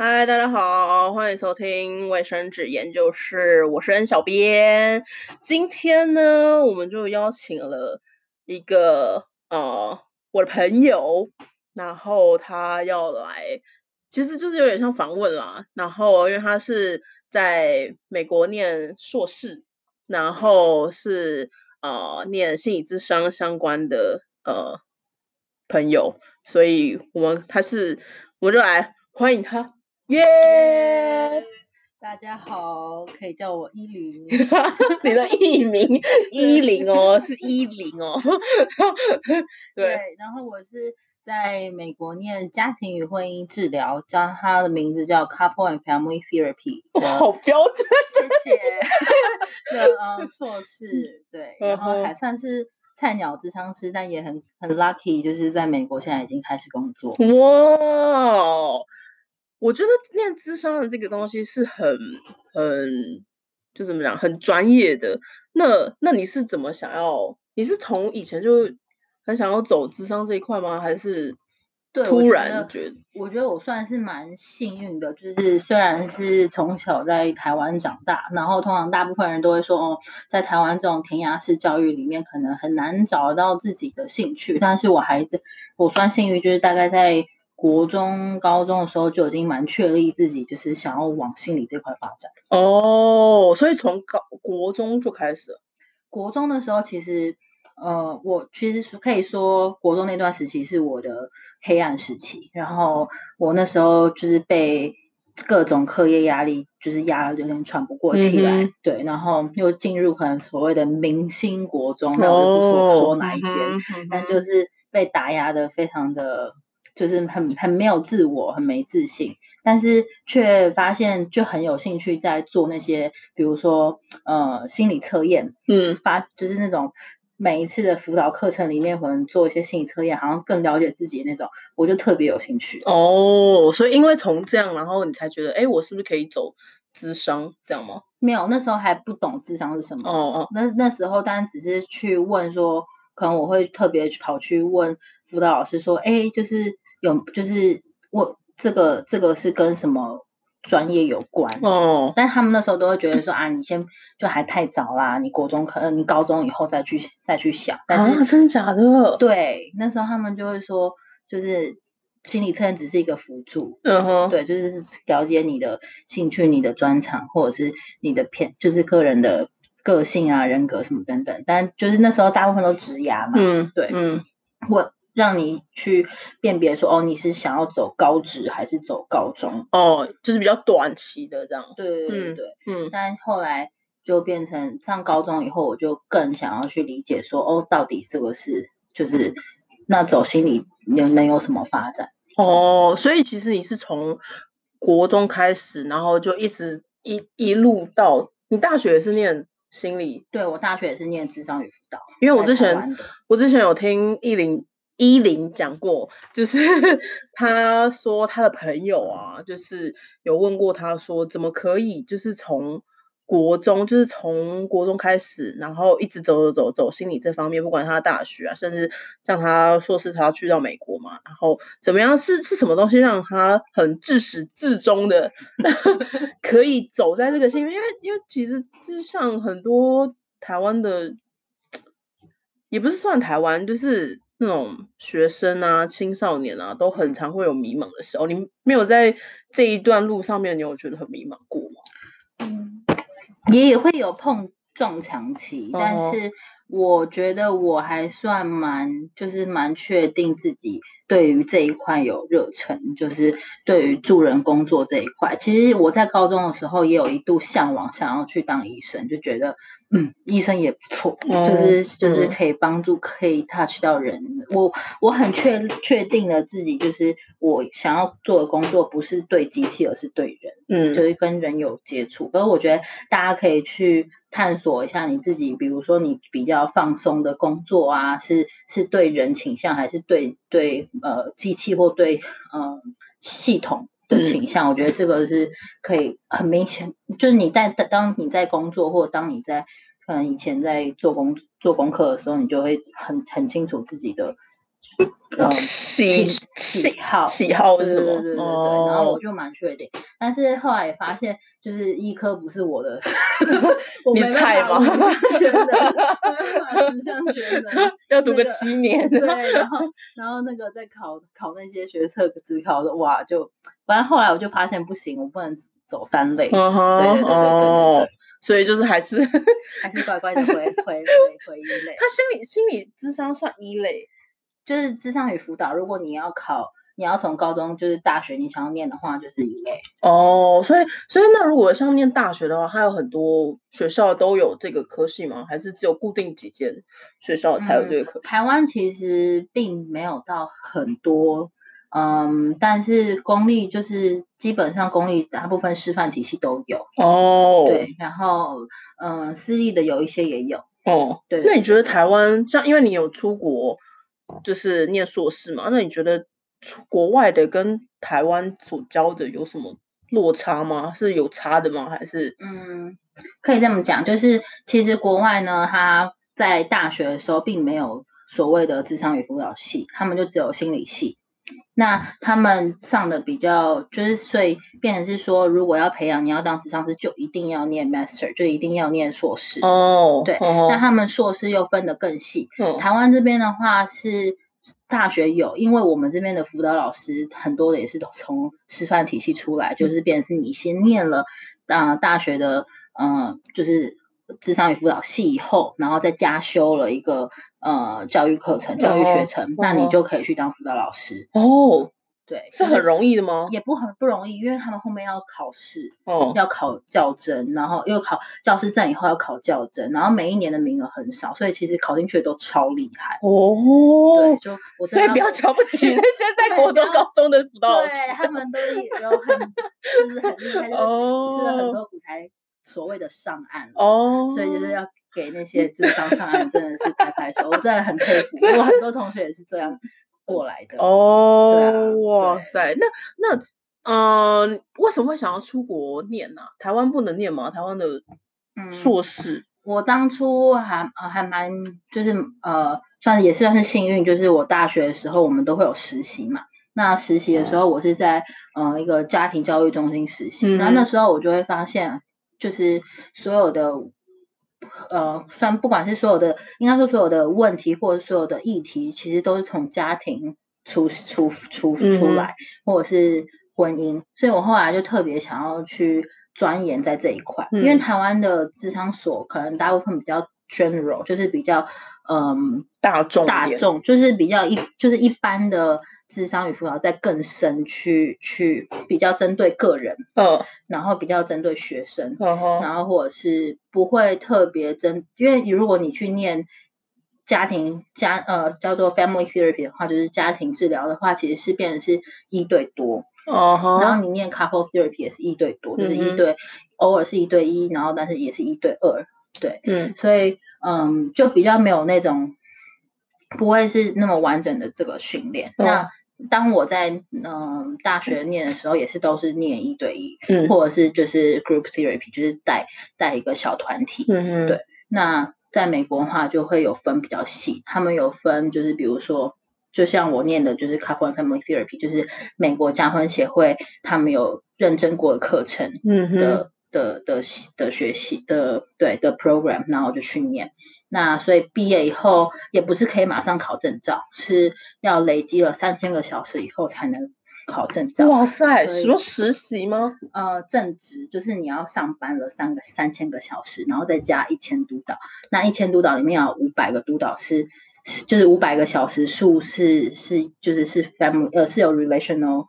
嗨，大家好，欢迎收听卫生纸研究室，我是 N 小编。今天呢，我们就邀请了一个呃我的朋友，然后他要来，其实就是有点像访问啦。然后因为他是在美国念硕士，然后是呃念心理智商相关的呃朋友，所以我们他是我们就来欢迎他。耶！大家好，可以叫我依林。你的艺名 依林哦，是依林哦。对，然后我是在美国念家庭与婚姻治疗，叫它的名字叫 Couple and Family Therapy。好标准，谢谢。的呃硕士，对，然后还算是菜鸟智商师，但也很很 lucky，就是在美国现在已经开始工作。哇！我觉得念智商的这个东西是很很就怎么讲很专业的。那那你是怎么想要？你是从以前就很想要走智商这一块吗？还是突然觉得？我觉得我算是蛮幸运的，就是虽然是从小在台湾长大，然后通常大部分人都会说哦，在台湾这种填鸭式教育里面，可能很难找到自己的兴趣。但是我还是我算幸运，就是大概在。国中、高中的时候就已经蛮确立自己，就是想要往心理这块发展。哦，所以从高国中就开始。国中的时候，其实呃，我其实可以说，国中那段时期是我的黑暗时期。然后我那时候就是被各种课业压力，就是压的有点喘不过气来。对，然后又进入可能所谓的明星国中，那我就不说说哪一间，但就是被打压的非常的。就是很很没有自我，很没自信，但是却发现就很有兴趣在做那些，比如说呃心理测验，嗯，发就是那种每一次的辅导课程里面可能做一些心理测验，好像更了解自己那种，我就特别有兴趣。哦，所以因为从这样，然后你才觉得，哎，我是不是可以走智商这样吗？没有，那时候还不懂智商是什么。哦哦，那那时候当然只是去问说，可能我会特别跑去问辅导老师说，哎，就是。有就是我这个这个是跟什么专业有关哦？但他们那时候都会觉得说啊，你先就还太早啦，你国中可能你高中以后再去再去想。但是真的假的？对，那时候他们就会说，就是心理测验只是一个辅助。嗯哼，对，就是了解你的兴趣、你的专长，或者是你的偏，就是个人的个性啊、人格什么等等。但就是那时候大部分都直牙嘛。嗯，对，嗯，我。让你去辨别说，哦，你是想要走高职还是走高中？哦，就是比较短期的这样。对对对，嗯。但后来就变成上高中以后，我就更想要去理解说，哦，到底这个是就是那走心理能能有什么发展？哦，所以其实你是从国中开始，然后就一直一一路到你大学是念心理？对我大学也是念智商与辅导，因为我之前我之前有听艺林。依林讲过，就是 他说他的朋友啊，就是有问过他说，怎么可以就是从国中，就是从国中开始，然后一直走走走走心理这方面，不管他大学啊，甚至像他硕士，他要去到美国嘛，然后怎么样是是什么东西让他很自始至终的 可以走在这个心，因为因为其实就像很多台湾的，也不是算台湾，就是。那种学生啊、青少年啊，都很常会有迷茫的时候。你没有在这一段路上面，你有觉得很迷茫过吗？嗯，也会有碰撞墙期，但是我觉得我还算蛮，就是蛮确定自己对于这一块有热忱，就是对于助人工作这一块。其实我在高中的时候也有一度向往，想要去当医生，就觉得。嗯，医生也不错，就是就是可以帮助，可以 touch 到人。我我很确确定了自己，就是我想要做的工作不是对机器，而是对人。嗯，就是跟人有接触。所以我觉得大家可以去探索一下你自己，比如说你比较放松的工作啊，是是对人倾向，还是对对呃机器或对呃系统。的倾向，我觉得这个是可以很明显，就是你在当你在工作，或者当你在可能以前在做工做功课的时候，你就会很很清楚自己的嗯喜喜喜好喜好是什么对对对对对，？然后我哦，就蛮确定，但是后来也发现，就是医科不是我的，我你没办菜吗法五项全能，没办法 十项全能。要读个那个七年。对，然后然后那个在考考那些学测只考的哇，就反正后来我就发现不行，我不能走三类，嗯哼，对对对对对对所以就是还是他还是乖乖的回回回回一类。他心理心理智商算一类，就是智商与辅导，如果你要考，你要从高中就是大学你想要念的话，就是一类。哦，所以所以那如果像念大学的话，它有很多学校都有这个科系吗？还是只有固定几间学校才有这个科系？台湾其实并没有到很多，嗯，但是公立就是基本上公立大部分师范体系都有，哦，对，然后嗯，私立的有一些也有，哦，对。那你觉得台湾像，因为你有出国，就是念硕士嘛？那你觉得出国外的跟台湾所教的有什么落差吗？是有差的吗？还是嗯，可以这么讲，就是其实国外呢，他在大学的时候并没有所谓的智商与辅导系，他们就只有心理系。那他们上的比较，就是所以变成是说，如果要培养你要当职场师，就一定要念 master，就一定要念硕士。哦，对哦那他们硕士又分得更细。嗯台湾这边的话是大学有，因为我们这边的辅导老师很多的也是从师范体系出来，就是变成是你先念了啊、大学的呃就是智商与辅导系以后，然后再加修了一个呃教育课程、教育学程，那你哦就可以去当辅导老师。哦，对，是很容易的吗？也不很不容易，因为他们后面要考试，哦，要考教甄，然后又考教师证以后要考教甄，然后每一年的名额很少，所以其实考进去的都超厉害哦。对，哦，就所以不要瞧不起那些 在国中、高中的辅导老师。对他们都有很就是很厉害，就是吃了很哦多苦才所谓的上岸。哦，所以就是要给那些就是刚上岸真的是拍拍手，我真的很佩服。我很多同学也是这样过来的。哦，啊哇塞，那那呃，为什么会想要出国念呢、台湾不能念吗？台湾的嗯硕士，我当初还呃还蛮就是呃算是也是算是幸运，就是我大学的时候我们都会有实习嘛。那实习的时候我是在呃一个家庭教育中心实习，嗯那那时候我就会发现，就是所有的呃算不管是所有的应该说所有的问题或者所有的议题，其实都是从家庭出出出出来，或者是婚姻，所以我后来就特别想要去钻研在这一块，因为嗯。台湾的智商所可能大部分比较 general，就是比较嗯大众大众，就是比较一就是一般的智商与辅导在更深去去比较针对个人，嗯。然后比较针对学生，然后或者是不会特别针，因为如果你去念家庭家呃叫做 family therapy 的话，就是家庭治疗的话，其实是变成是一对多，嗯哼，然后你念 couple therapy 也是一对多，就是一对，偶尔是一对一，然后但是也是一对二，对，嗯。所以嗯就比较没有那种不会是那么完整的这个训练。嗯那当我在嗯大学念的时候，也是都是念一对一，嗯或者是就是 group therapy，就是带带一个小团体。嗯哼，对那在美国的话，就会有分比较细，他们有分就是比如说，就像我念的就是 couple and family therapy，就是美国家婚协会他们有认证过的课程嗯哼，的、的的的学习的对的 program，然后就去念。那所以毕业以后也不是可以马上考证照，是要累积了三千个小时以后才能考证照。哇塞，所以什么实习吗？呃，正职就是你要上班了三个三千个小时，然后再加一千督导。那一千督导里面有五百个督导是，就是五百个小时数是是就是是 family 呃是有 relational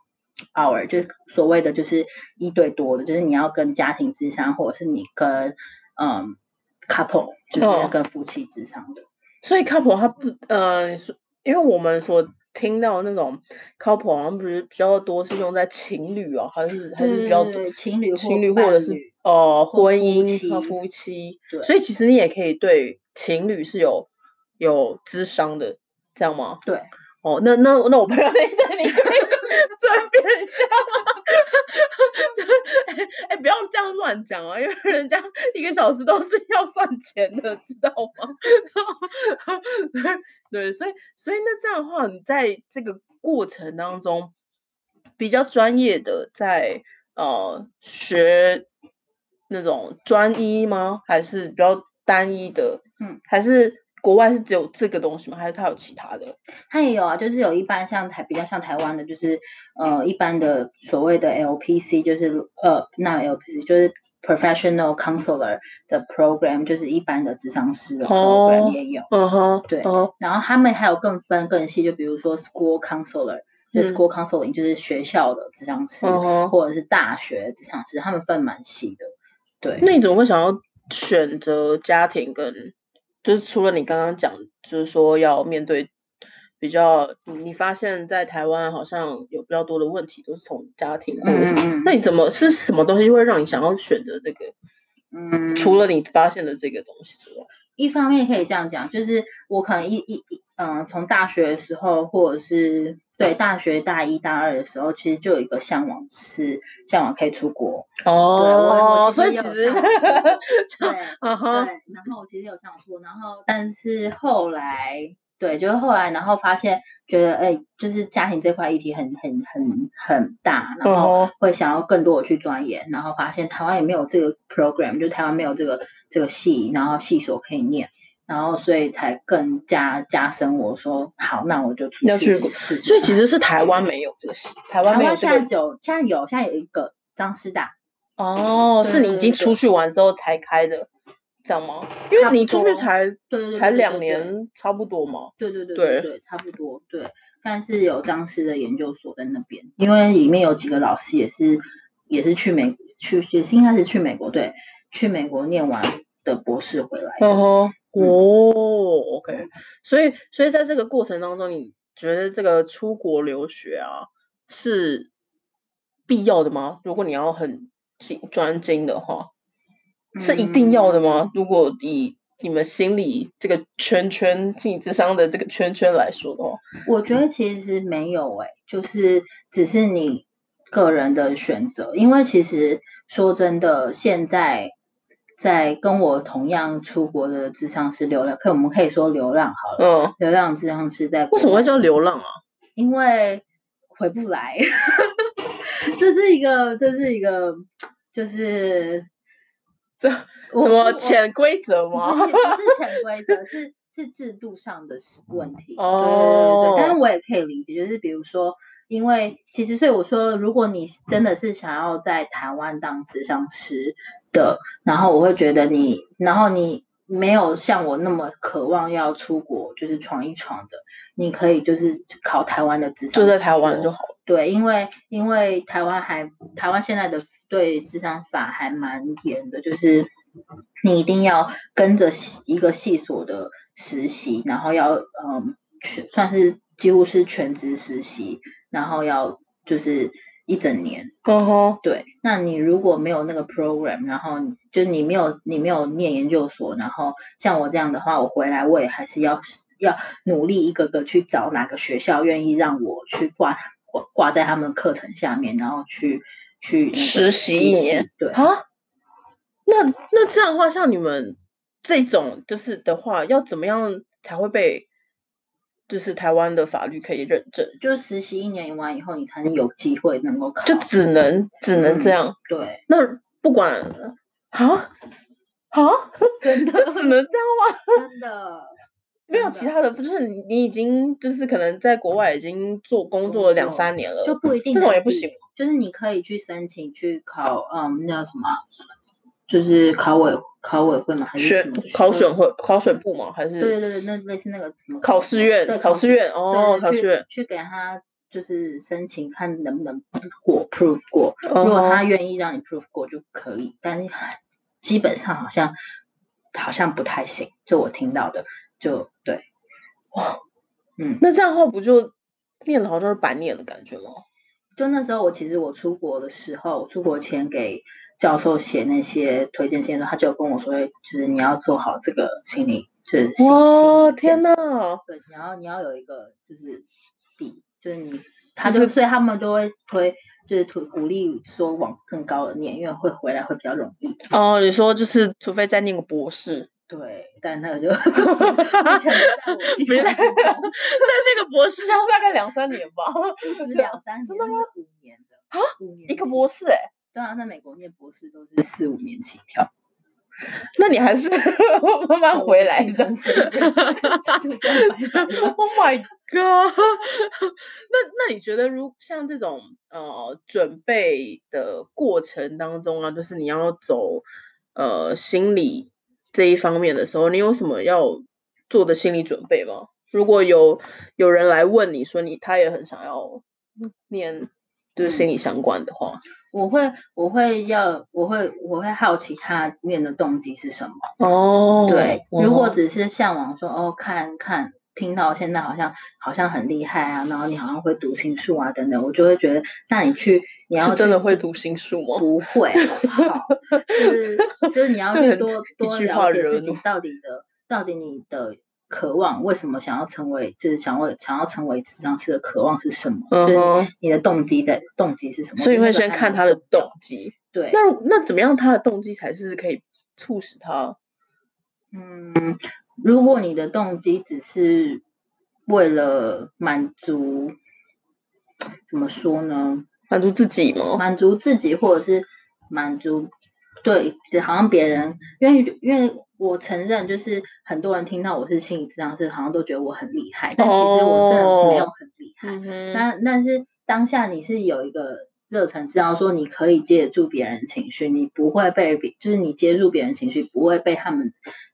hour，就是所谓的就是一对多的，就是你要跟家庭之商，或者是你跟嗯 couple，就是哦跟夫妻之上的。所以 couple 他不呃，因为我们所听到的那种 couple 好像不是比较多是用在情侣哦，还是还是比较多情侣情侣或者是哦呃婚姻和夫妻，对所以其实你也可以对情侣是有有智商的，这样吗？对。哦，那那那我朋友那对你 可以，所顺便一下吗？哎哎，不要这样乱讲啊，因为人家一个小时都是要算钱的，知道吗？对，所以所以那这样的话，你在这个过程当中比较专业的在呃学那种专一吗？还是比较单一的？嗯，还是国外是只有这个东西吗？还是它有其他的？它也有啊，就是有一般像台比较像台湾的，就是呃一般的所谓的 LPC，就是呃那 LPC 就是 Professional Counselor 的 program，就是一般的智商师的 program 也有。嗯哼，对哦然后他们还有更分更细，就比如说 School Counselor，就嗯 School Counseling 就是学校的智商师，或者是大学智商师，他们分蛮细的。对，那你怎么会想要选择家庭跟，就是除了你刚刚讲，就是说要面对比较，你发现在台湾好像有比较多的问题都是从家庭或者是，嗯嗯那你怎么是什么东西会让你想要选择这个？嗯，除了你发现的这个东西之外，一方面可以这样讲，就是我可能一一一嗯，从大学的时候，或者是对大学大一大二的时候，其实就有一个向往是向往可以出国。哦，所以其实，对，对，然后我其实有想过，然后但是后来，对，就是后来，然后发现觉得，哎，就是家庭这块议题很很很很大，然后会想要更多的去钻研，然后发现台湾也没有这个 program，就台湾没有这个这个系，然后系所可以念。然后，所以才更加加深我说好，那我就出要去试试所以其实是台湾没有这个事，台湾没有这个现在有，现在有，现在有一个张师大，哦，是你已经出去完之后才开的，这样吗？因为你出去才对才两年，差不多嘛。对对对对对对，差不多对。但是有张师的研究所在那边，因为里面有几个老师也是也是去美去也是应该是去美国对，去美国念完的博士回来的。哦，OK，所以所以在这个过程当中，你觉得这个出国留学啊是必要的吗？如果你要很精专精的话，是一定要的吗？如果以你们心里这个圈圈心理智商的这个圈圈来说的话，我觉得其实没有诶、就是只是你个人的选择，因为其实说真的，现在在跟我同样出国的智商是流浪，可我们可以说流浪好了，嗯，流浪智商是在为什么会叫流浪啊？因为回不来，这是一个，这是一个，就是这我什么我潜规则不吗？是不是潜规则，是是制度上的事问题。哦对对对对，但是我也可以理解，就是比如说，因为其实所以我说，如果你真的是想要在台湾当智商师的，然后我会觉得你，然后你没有像我那么渴望要出国，就是闯一闯的，你可以就是考台湾的智商，就在台湾就好了。对，因为因为台湾还台湾现在的对智商法还蛮严的，就是你一定要跟着一个系所的实习，然后要嗯全算是几乎是全职实习，然后要就是一整年。哦吼，对，那你如果没有那个 program，然后你就你没有你没有念研究所，然后像我这样的话，我回来我也还是要要努力一个个去找哪个学校愿意让我去挂挂挂在他们课程下面，然后去去实习一年。对，啊，那那这样的话，像你们这种就是的话，要怎么样才会被就是台湾的法律可以认证？就实习一年完以后，你才能有机会能够考。就只能只能这嗯样。对，那不管啊啊，真的就只能这样吗？真的 没有其他的，不是你你已经就是可能在国外已经做工作了两三年了，就不一定这种也不行。就是你可以去申请去考，嗯，那叫什么啊？就是考委考委会嘛？还是什选考选会考选部嘛？还是对对对，那类似那个什么考试院对考试院哦考试院去给他就是申请，看能不能过 proof 过。哦如果他愿意让你 proof 过就可以，但是基本上好像好像不太行，就我听到的，就对，哇，嗯，那这样的话不就念了好像是白念的感觉吗？就那时候我其实我出国的时候，出国前给教授写那些推荐信的时候，他就跟我说，就是你要做好这个心理，就是心哇，天建设呐！对，你要你要有一个就是底，就是你他就所以他们都会推，就是鼓鼓励说往更高的念，因为会回来会比较容易。哦，你说就是除非再念个博士。对，但那个就 目前在在那 个博士上大概两三年吧，不止两三年，真的吗？五年的啊，一个博士哎，对啊，在美国念博士都是四五年起跳。那你还是 慢慢回来的。Oh my god！那那你觉得，如像这种呃准备的过程当中啊，就是你要走呃心理。这一方面的时候，你有什么要做的心理准备吗？如果有有人来问你说你他也很想要念就是心理相关的话，我会我会要我会我会好奇他念的动机是什么哦。对，如果只是向往说哦看看。听到现在好像好像很厉害啊，然后你好像会读心术啊等等，我就会觉得，那你去你要真的会读心术吗？不会，好，就是就是你 要去多多了解自己到底的到底你的渴望，为什么想要成为就是想为想要成为智商师的渴望是什么？就是你的动机在动机是什么？所以会先看他的动机。对，那那怎么样他的动机才是可以促使他？嗯。如果你的动机只是为了满足，怎么说呢？满足自己吗？满足自己，或者是满足对，好像别人，因为因为我承认，就是很多人听到我是心理治疗师，好像都觉得我很厉害，但其实我真的没有很厉害。那但是当下你是有一个热忱，知道说你可以接得住别人情绪，你不会被别，就是你接住别人情绪，不会被他们。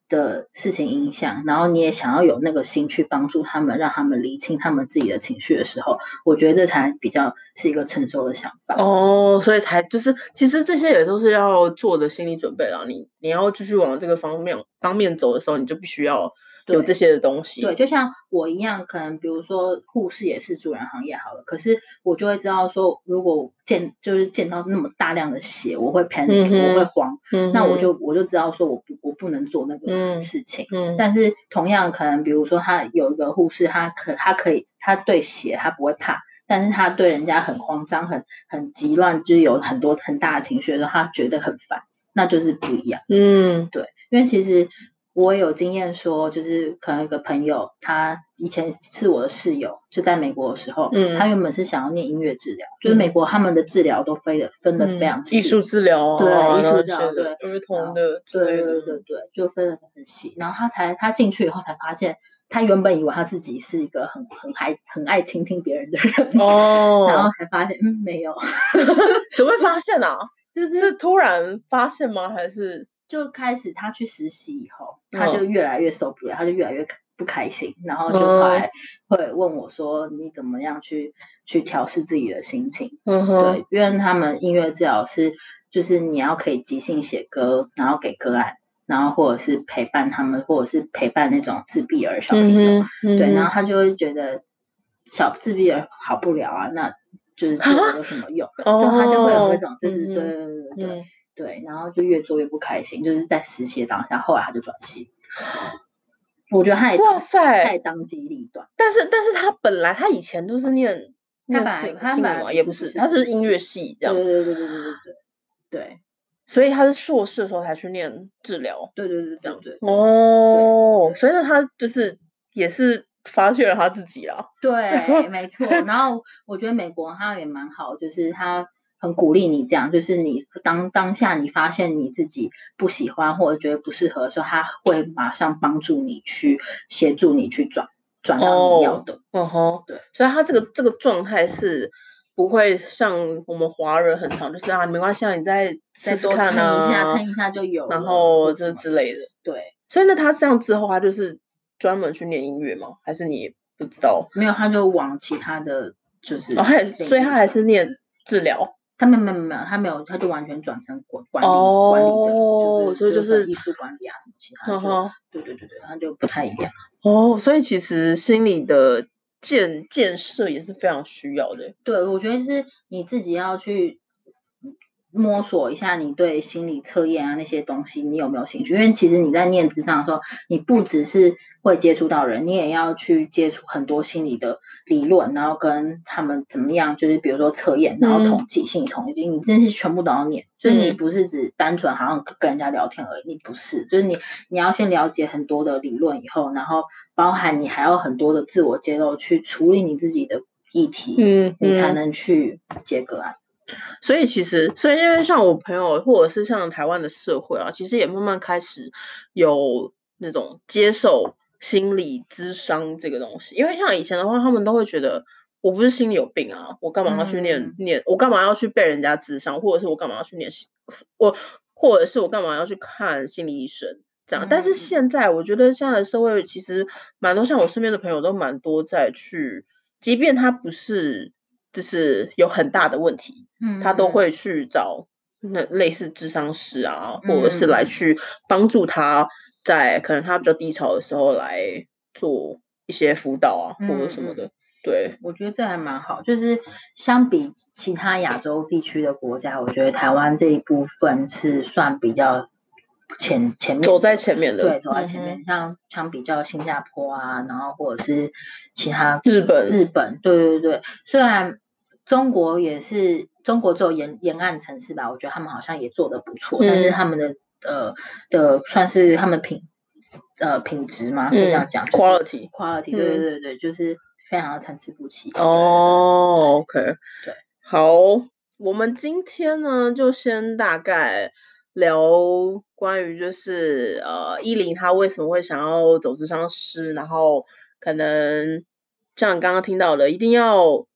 的事情影响，然后你也想要有那个心去帮助他们，让他们理清他们自己的情绪的时候，我觉得这才比较是一个成熟的想法。哦，所以才就是，其实这些也都是要做的心理准备了。你你要继续往这个方面方面走的时候，你就必须要。有这些的东西，对，就像我一样，可能比如说护士也是助人行业好了，可是我就会知道说，如果见就是见到那么大量的血，我会 panic，我会慌，那我就我就知道说我不我不能做那个事情。嗯，但是同样可能比如说他有一个护士，他可他可以他对血他不会怕，但是他对人家很慌张、很很急乱，就是有很多很大的情绪的时候，他觉得很烦，那就是不一样。嗯，对，因为其实。我有经验说，就是可能一个朋友，他以前是我的室友，就在美国的时候，嗯，他原本是想要念音乐治疗，就是美国他们的治疗都分的分的非常细，艺术治疗，对，艺术治疗，对，儿童的，对对对对对，就分的很细。然后他才他进去以后才发现，他原本以为他自己是一个很很爱很爱倾听别人的人，哦，然后才发现，嗯，没有，怎么会发现啊？就是突然发现吗？还是？就开始他去实习以后，他就越来越受不了，他就越来越不开心，然后就后来会问我说：“你怎么样去去调试自己的心情？”嗯对，因为他们音乐治疗师就是你要可以即兴写歌，然后给个案，然后或者是陪伴他们，或者是陪伴那种自闭儿小朋友，对，然后他就会觉得小自闭儿好不了啊，那就是做有什么用？就他就会有那种就是对对对对对。对，然后就越做越不开心，就是在实习的当下，后来他就转系。我觉得他也哇塞，太当机立断。但是，但是他本来他以前都是念他本来他本来也不是，他是音乐系这样。对对对对对对对。对，所以他是硕士的时候才去念治疗。对对对，这样对。哦，所以呢，他就是也是发现了他自己啦。对，没错。然后我觉得美国他也蛮好，就是他。很鼓励你这样，就是你当当下你发现你自己不喜欢或者觉得不适合的时候，他会马上帮助你去协助你去转转到你要的。嗯哼，对，所以他这个这个状态是不会像我们华人很常就是啊没关系，啊，你再再多撑一下，撑一下就有，然后这之类的。对，所以那他这样之后，他就是专门去练音乐吗？还是你不知道？没有，他就往其他的就是，哦，他也所以他还是念治疗。他没有没有没有，他没有，他就完全转成管管理管理的，所以就是艺术管理啊什么其他的，对对对对，他就不太一样。哦，所以其实心理的建建设也是非常需要的。对，我觉得是你自己要去摸索一下你对心理测验啊那些东西你有没有兴趣？因为其实你在念智商的时候，你不只是会接触到人，你也要去接触很多心理的理论，然后跟他们怎么样，就是比如说测验，然后统计、心理统计，你这些全部都要念。就是你不是只单纯好像跟人家聊天而已，你不是，就是你你要先了解很多的理论以后，然后包含你还有很多的自我揭露去处理你自己的议题，嗯，你才能去接个案。所以其实，所以因为像我朋友，或者是像台湾的社会啊，其实也慢慢开始有那种接受心理咨商这个东西。因为像以前的话，他们都会觉得我不是心里有病啊，我干嘛要去念念？我干嘛要去被人家咨商？或者是我干嘛要去念？我或者是我干嘛要去看心理医生？这样。但是现在，我觉得现在的社会其实蛮多，像我身边的朋友都蛮多在去，即便他不是。就是有很大的问题，嗯，他都会去找那类似智商师啊，或者是来去帮助他，在可能他比较低潮的时候来做一些辅导啊，或者什么的。对，我觉得这还蛮好。就是相比其他亚洲地区的国家，我觉得台湾这一部分是算比较前前面走在前面的，对，走在前面。像相比较新加坡啊，然后或者是其他日本，日本，对对对，虽然。中国也是，中国只有沿沿岸城市吧，我觉得他们好像也做的不错，但是他们的呃的算是他们品呃品质嘛，可以这样讲，quality。quality，对对对对，就是非常的参差不齐。哦，OK，对，好，我们今天呢就先大概聊关于就是呃依林他为什么会想要走智商师，然后可能像你刚刚听到的，一定要。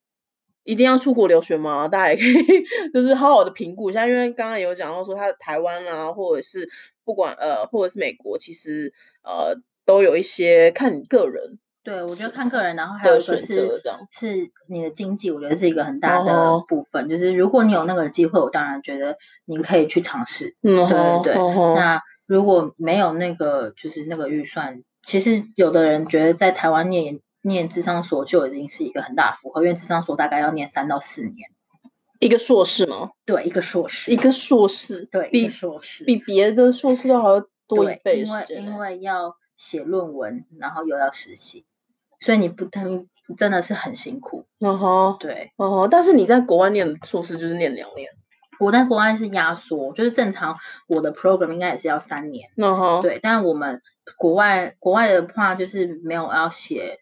一定要出国留学吗？大家也可以 就是好好的评估一下，因为刚刚有讲到说，他台湾啊，或者是不管呃，或者是美国，其实呃都有一些看你个人。对，我觉得看个人，然后还有一个是是你的经济，我觉得是一个很大的部分。就是如果你有那个机会，我当然觉得你可以去尝试。嗯，对对对。那如果没有那个就是那个预算，其实有的人觉得在台湾念。念智商所就已经是一个很大负荷，因为智商所大概要念三到四年，一个硕士吗？对，一个硕士，一个硕士，对，比硕士比别的硕士要还要多一倍时间，因为要写论文，然后又要实习，所以你不等真的是很辛苦。嗯哼，对，嗯哼，但是你在国外念硕士就是念两年，我在国外是压缩，就是正常我的 program 应该也是要三年。嗯哼，对，但我们国外国外的话就是没有要写。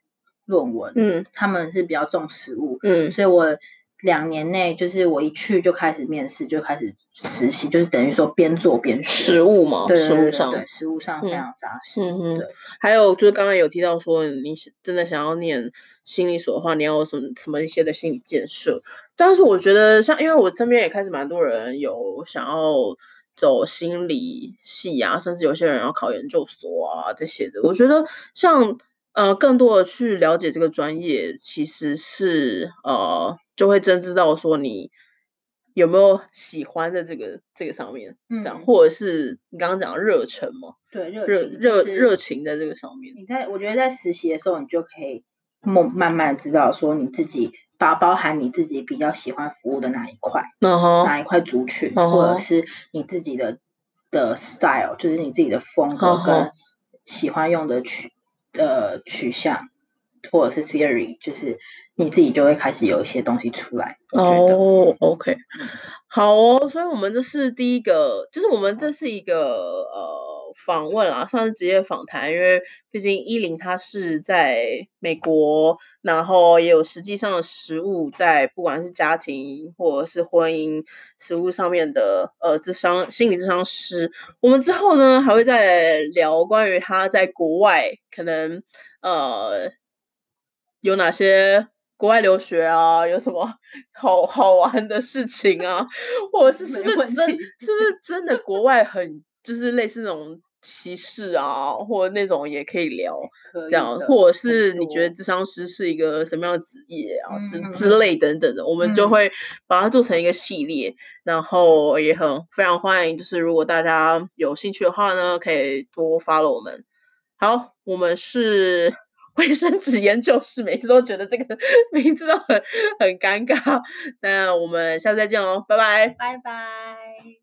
论文，嗯，他们是比较重实务，嗯，所以我两年内就是我一去就开始面试，就开始实习，就是等于说边做边学，实务嘛，对实务上，对实务上非常扎实，嗯嗯，还有就是刚刚有提到说，你真的想要念心理所的话，你要有什么什么一些的心理建设？但是我觉得像，因为我身边也开始蛮多人有想要走心理系啊，甚至有些人要考研究所啊这些的，我觉得像。呃，更多的去了解这个专业，其实是呃，就会真知道说你有没有喜欢在这个这个上面，这样，或者是你刚刚讲热忱嘛，对，热热热热情在这个上面。你在我觉得在实习的时候，你就可以慢慢慢知道说你自己包包含你自己比较喜欢服务的哪一块，哪一块族群，或者是你自己的的 style，就是你自己的风格跟喜欢用的曲。的取向或者是 theory，就是你自己就会开始有一些东西出来。哦，OK，好哦，所以我们这是第一个，就是我们这是一个呃访问啊，算是职业访谈，因为毕竟依林他是在美国，然后也有实际上的实物在，不管是家庭或者是婚姻实物上面的呃智商心理智商师。我们之后呢还会再聊关于他在国外可能呃有哪些。国外留学啊，有什么 好好玩的事情啊？或者是是不是真是不是真的国外很就是类似那种歧视啊，或者那种也可以聊这样，或者是你觉得智商师是一个什么样的职业啊之之类等等的，我们就会把它做成一个系列，然后也很非常欢迎，就是如果大家有兴趣的话呢，可以多 follow 我们。好，我们是。卫生纸研究室，每次都觉得这个 名字都很很尴尬。那我们下次再见喽，拜拜，拜拜。